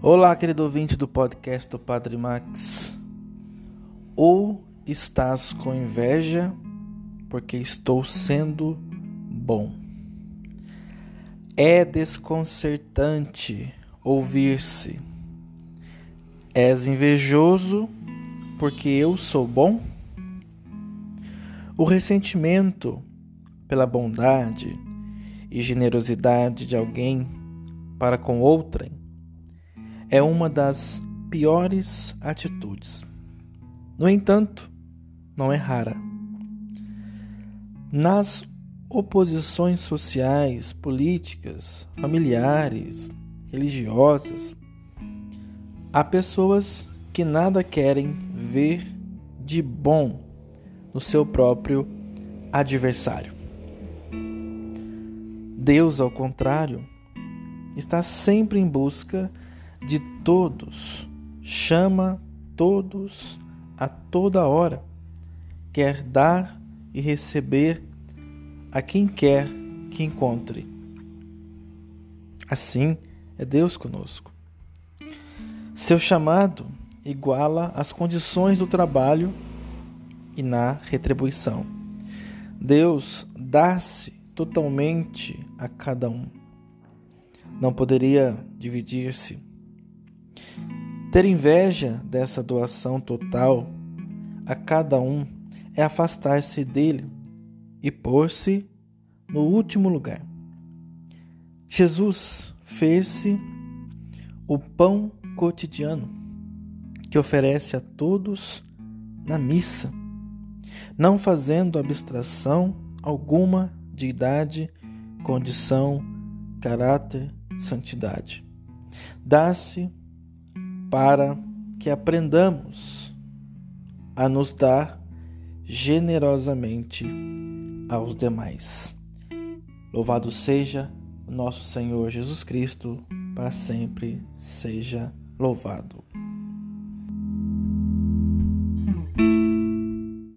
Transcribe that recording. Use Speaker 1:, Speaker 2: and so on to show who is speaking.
Speaker 1: Olá, querido ouvinte do podcast do Padre Max. Ou estás com inveja porque estou sendo bom. É desconcertante ouvir-se. És invejoso porque eu sou bom? O ressentimento pela bondade e generosidade de alguém para com outrem é uma das piores atitudes. No entanto, não é rara. Nas oposições sociais, políticas, familiares, religiosas, há pessoas que nada querem ver de bom no seu próprio adversário. Deus, ao contrário, está sempre em busca de todos, chama todos a toda hora, quer dar e receber a quem quer que encontre. Assim é Deus conosco. Seu chamado iguala as condições do trabalho e na retribuição. Deus dá-se totalmente a cada um. Não poderia dividir-se ter inveja dessa doação total a cada um é afastar-se dele e pôr-se no último lugar. Jesus fez-se o pão cotidiano que oferece a todos na missa, não fazendo abstração alguma de idade, condição, caráter, santidade. Dá-se para que aprendamos a nos dar generosamente aos demais. Louvado seja nosso Senhor Jesus Cristo, para sempre seja louvado.